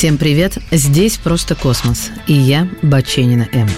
Всем привет! Здесь «Просто космос» и я, Баченина М.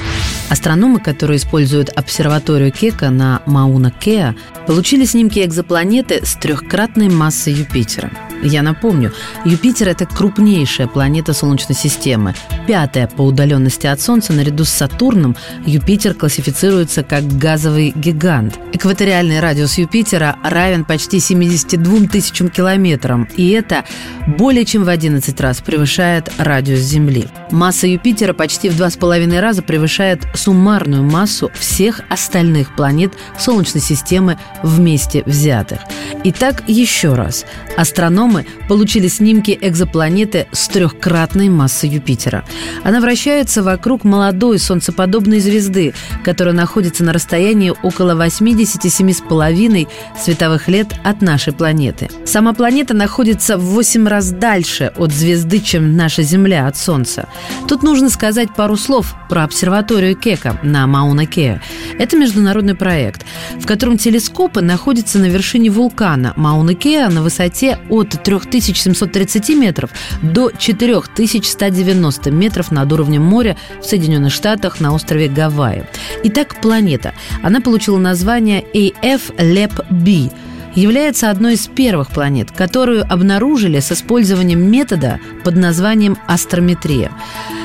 Астрономы, которые используют обсерваторию Кека на Мауна-Кеа, получили снимки экзопланеты с трехкратной массой Юпитера – я напомню, Юпитер – это крупнейшая планета Солнечной системы. Пятая по удаленности от Солнца наряду с Сатурном Юпитер классифицируется как газовый гигант. Экваториальный радиус Юпитера равен почти 72 тысячам километрам, и это более чем в 11 раз превышает радиус Земли. Масса Юпитера почти в два с половиной раза превышает суммарную массу всех остальных планет Солнечной системы вместе взятых. Итак, еще раз. Астрономы получили снимки экзопланеты с трехкратной массой Юпитера. Она вращается вокруг молодой солнцеподобной звезды, которая находится на расстоянии около 87,5 световых лет от нашей планеты. Сама планета находится в 8 раз дальше от звезды, чем наша Земля от Солнца. Тут нужно сказать пару слов про обсерваторию Кека на Мауна-Кеа. Это международный проект, в котором телескопы находятся на вершине вулкана Мауна-Кеа на высоте от 3730 метров до 4190 метров над уровнем моря в Соединенных Штатах на острове Гавайи. Итак, планета. Она получила название AF-LEP-B является одной из первых планет, которую обнаружили с использованием метода под названием астрометрия.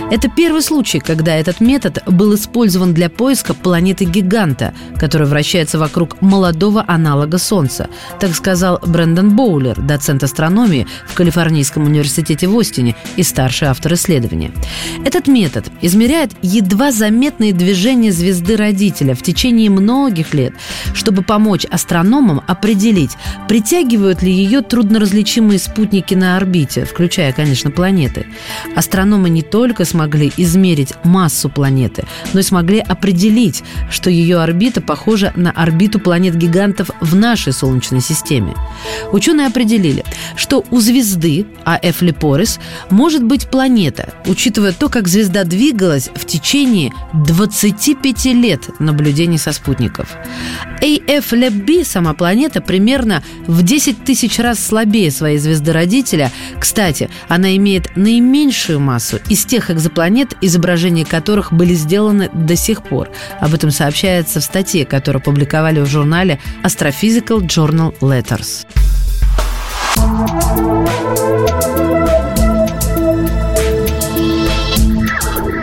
Это первый случай, когда этот метод был использован для поиска планеты-гиганта, которая вращается вокруг молодого аналога Солнца, так сказал Брэндон Боулер, доцент астрономии в Калифорнийском университете в Остине и старший автор исследования. Этот метод измеряет едва заметные движения звезды-родителя в течение многих лет, чтобы помочь астрономам определить, притягивают ли ее трудноразличимые спутники на орбите, включая, конечно, планеты. Астрономы не только смотрят смогли измерить массу планеты, но и смогли определить, что ее орбита похожа на орбиту планет-гигантов в нашей Солнечной системе. Ученые определили, что у звезды А.Ф. Лепорис может быть планета, учитывая то, как звезда двигалась в течение 25 лет наблюдений со спутников. А.Ф. Лебби, сама планета, примерно в 10 тысяч раз слабее своей звезды-родителя. Кстати, она имеет наименьшую массу из тех экземпляров, экзопланет, изображения которых были сделаны до сих пор. Об этом сообщается в статье, которую публиковали в журнале Astrophysical Journal Letters.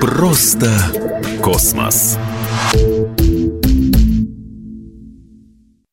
Просто космос.